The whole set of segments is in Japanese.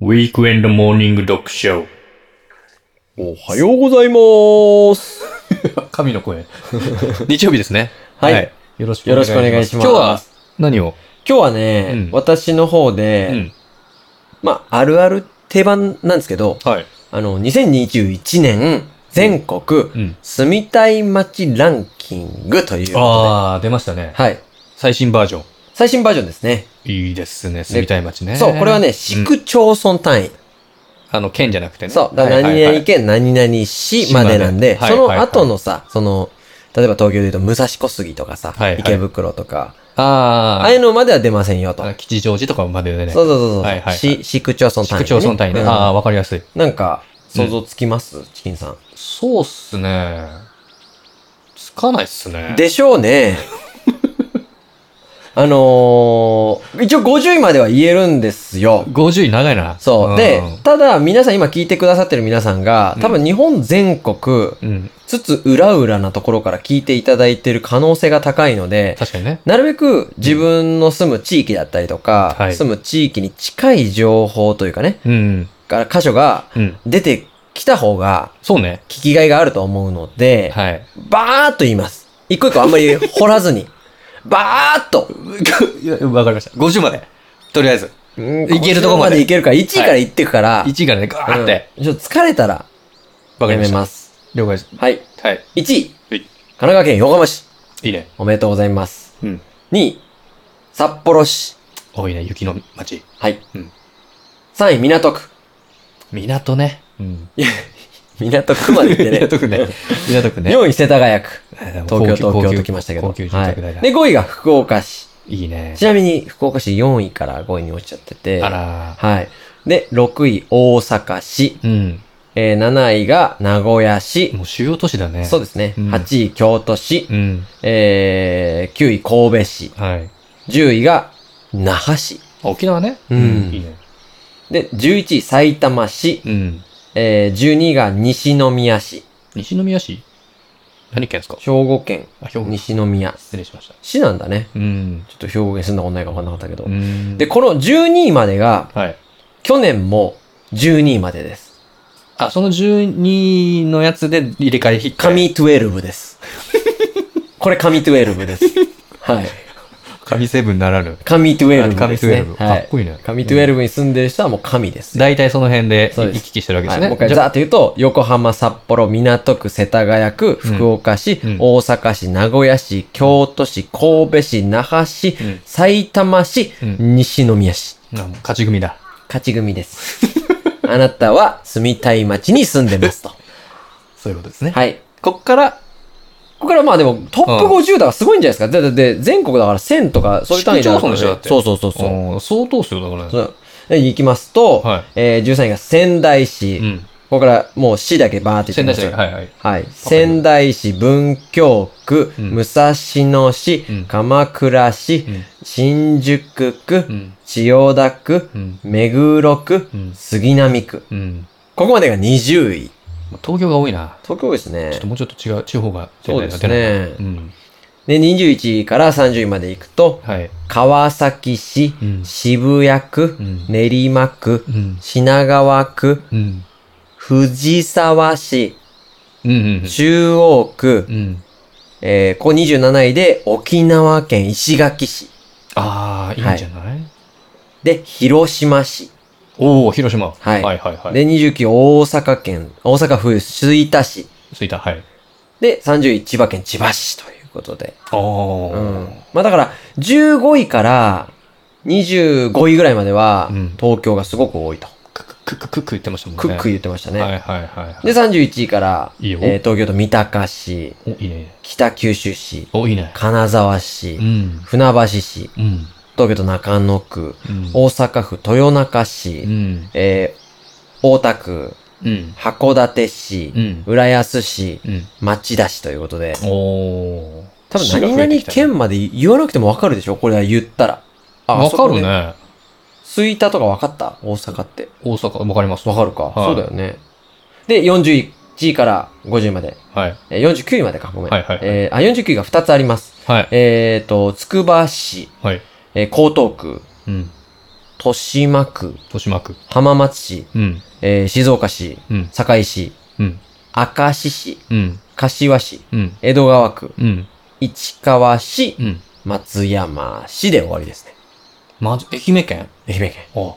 ウィークエンドモーニング読書。おはようございます。神の声。日曜日ですね。はいよろしくよろしくお願いします今日は何を？今日はね、うん私の方で、うん。まあ、あるある定番なんですけど、はい。あの、2021年全国うん。住みたい街ランキングということああ、出ましたねで、。はい。最新バージョン。最新バージョンですね。いいですね。住みたい街ね。そう、これはね、市区町村単位。あの、県じゃなくてね。そう、だ何々県何々市までなんで、はいはいはい後のさ、その、例えば東京で言うと武蔵小杉とかさ、はいはい池袋とか、あああいうのまでは出ませんよと。あ、吉祥寺とかまででね。そうそうそうそう、はいはいはい市市区町村市単位、区町村単位ね。うんああ、わかりやすい。なんか、想像つきます、チキンさん。そうっすね。つかないっすね。でしょうね。あのー、一応50位までは言えるんですよ。50位長いな。そう。で、ただ皆さん今聞いてくださってる皆さんが、多分日本全国、うん。つつ裏裏なところから聞いていただいてる可能性が高いので、確かにね。なるべく自分の住む地域だったりとか、はい住む地域に近い情報というかね、うん。から箇所がうん。出てきた方がそうね。聞きがいがあると思うので、はい。バーっと言います。一個一個あんまり掘らずに。バーっと。わかりました。50まで。とりあえず。うんいけるとこまで50いけるから、1位から言ってくから、1位からね、ガーって。うんちょっと疲れたらやわかりました。めます。了解です。はい。はい。1位、はい神奈川県横浜市。いいね。おめでとうございます。うん。2位、札幌市。多いね、雪の街。はい。うん3位、港区。港ね。うん。港区まで行ってね。港区ね。港区ね。4位、世田谷区。えー東京、東京ときましたけど。はい。で、5位が福岡市。いいねち。なみに、福岡市4位から5位に落ちちゃってて。あらはい。で、6位、大阪市。うん。えー、7位が名古屋市。もう主要都市だね。そうですね。うん8位、京都市。うん。えー、9位、神戸市。はい。10位が那覇市。沖縄ね。うんいいね。で、11位、埼玉市。うん。えー、12位が西宮市。西宮市？何県ですか？兵庫県あ、兵庫。西宮。失礼しました。市なんだね。うん。ちょっと兵庫県住んだことないから分かんなかったけど。うん。で、、この12位までが、はい。去年も12位までです。あ、その12のやつで入れ替え引っ。神12です。これ神12です。はい。神セブンならぬ。神12神ですね。12。はいかっ。こいいね。神12に住んでる人はもう神です。大体その辺で行き来してるわけではい、すね。もう一回じゃざーっと言うと、横浜、札幌、港区、世田谷区、福岡市、うん大阪市、名古屋市、京都市、神戸市、那覇市、うん埼玉市、うん西宮市。勝ち組だ。勝ち組です。あなたは住みたい街に住んでますと。そういうことですね。はい。こっから、ここからまあでもトップ50だからすごいんじゃないですか。だってで全国だから1000とかそういう単位で市区町村でしょだってそうそうそう相当っすよ、だからね。そうで行きますと、はいえー、13位が仙台市。うん。ここからもう市だけバーって言って仙台市。はいはい。はい。仙台市、文京区、うん武蔵野市、うん鎌倉市、うん新宿区、うん。千代田区、うん。目黒区、うん。杉並区。うん。ここまでが20位。東京が多いな。東京ですねちょっと。もうちょっと違う、地方がそうですね出ないなうん。で、21位から30位まで行くと、はい。川崎市、うん。渋谷区、うん。練馬区、うん。品川区、うん。藤沢市、うん。うん。中央区、うん。えー、ここ27位で沖縄県石垣市。ああ、いいんじゃないで、広島市。おお、広島。はいはいはいはい。で、29位大阪県、大阪府吹田市。着いた、はい。で、30位千葉県千葉市ということで。おー。うん。まあだから、15位から25位ぐらいまではうん、東京がすごく多いと。クククククク言ってましたもんね。クック言ってましたね。はいはいはいはい。で、31位から、いいよえー東京都三鷹市、お、いいね。北九州市、お、いいね。金沢市、うん。船橋市、うん。東京都中野区、うん。大阪府豊中市、うん。えー大田区、うん。函館市、浦安市、町田市ということで、お。多分何々県まで言わなくてもわかるでしょこれは言ったら。あわかる。あそこね。吹田とかわかった大阪って。大阪、わかります。わかるか、はいそうだよね。で、41位から50位まで。はい。えー49位までか、ごめん。はいはいはいえーあ、49位が2つあります。はい。えーと、つくば市、はい。えー江東区、うん。豊島区、豊島区。浜松市、うん。えー静岡市、うん。堺市、うん。明石市、うん。柏市、うん。江戸川区、うん。市川市、うん。松山市で終わりですね。まず、愛媛県？愛媛県。あ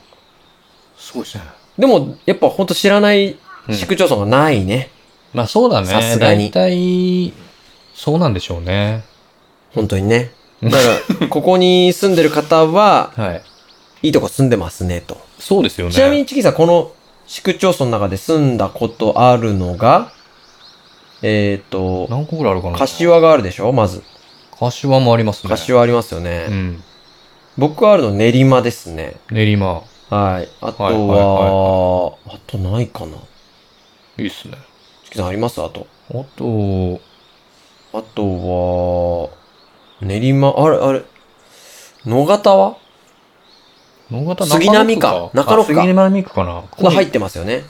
すごいですね。でも、やっぱほんと知らない市区町村がないね。まあそうだね。さすがに大体、そうなんでしょうね。本当にね。だから、ここに住んでる方は、はい。いいとこ住んでますね、と。そうですよね。ちなみに、チキさん、この市区町村の中で住んだことあるのが、えっ、と、何個ぐらいあるかな？柏があるでしょ？まず。柏もありますね。柏ありますよね。うん。僕あるの練馬ですね。練馬。はい。あとは、はいはいはあとないかな？いいっすね。チキさんあります？あと。あと、あとは、練馬、あれ、あれ、野方は？野方杉並か中野区かあ杉並区かな。これ入ってますよね。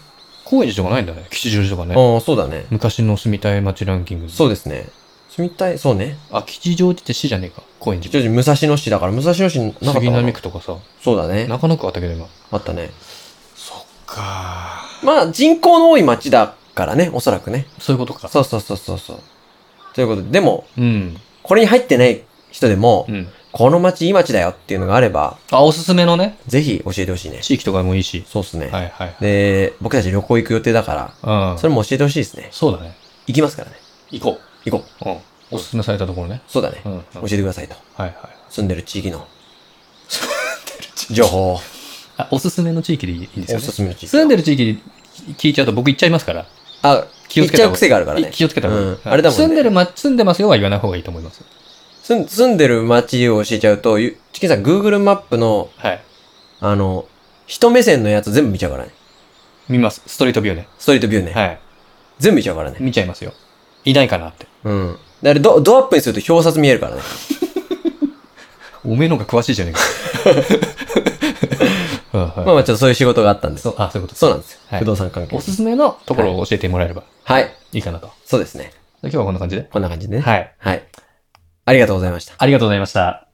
高円寺とかないんだね。吉祥寺とかね。ああ、そうだね。昔の住みたい街ランキング。そうですね。住みたい、そうね。あ、吉祥寺って市じゃねえか。高円寺。吉祥寺武蔵野市だから、武蔵野市なかった杉並区とかさ。そうだね。中野区あったけど今。あったね。そっかまあ、人口の多い町だからね、おそらくね。そういうことか。そうそうそうそうそう。ということで、でも、うん。これに入ってない人でも、うん。この町いい町だよっていうのがあれば、あ、おすすめのね？ぜひ教えてほしいね。地域とかもいいし。そうっすね。はいはい。で、僕たち旅行行く予定だから、うん。それも教えてほしいですね。そうだね。行きますからね。行こ行こう。う。うん。おすすめされたところね。そうだね。うん。うん教えてくださいと。はいはい。住んでる地域の情報を。あ、おすすめの地域でいいんですよおね。すすめの地域。住んでる地域で聞いちゃうと僕行っちゃいますから。あ、気をつけたっちゃう癖があるからね。い気をつけた方がいい。うんあれだもんね住んでるま、住んでますよは言わない方がいいと思います。住ん住んでる街を教えちゃうと、ゆチキンさん Google マップの、はい。あの、人目線のやつ全部見ちゃうからね。見ます。ストリートビューね。ストリートビューね。はい。全部見ちゃうからね。見ちゃいますよ。いないかなって。うん。であれド、ドアップにすると表札見えるからね。おめえの方が詳しいじゃねえか。はいはいまあまあちょっとそういう仕事があったんです。そう、あ、そういうことそうなんですよ。はい不動産関係お。すすめのところを教えてもらえればはい。いいかなと。そうですね。今日はこんな感じで。こんな感じでね。はい。はい。ありがとうございました。ありがとうございました。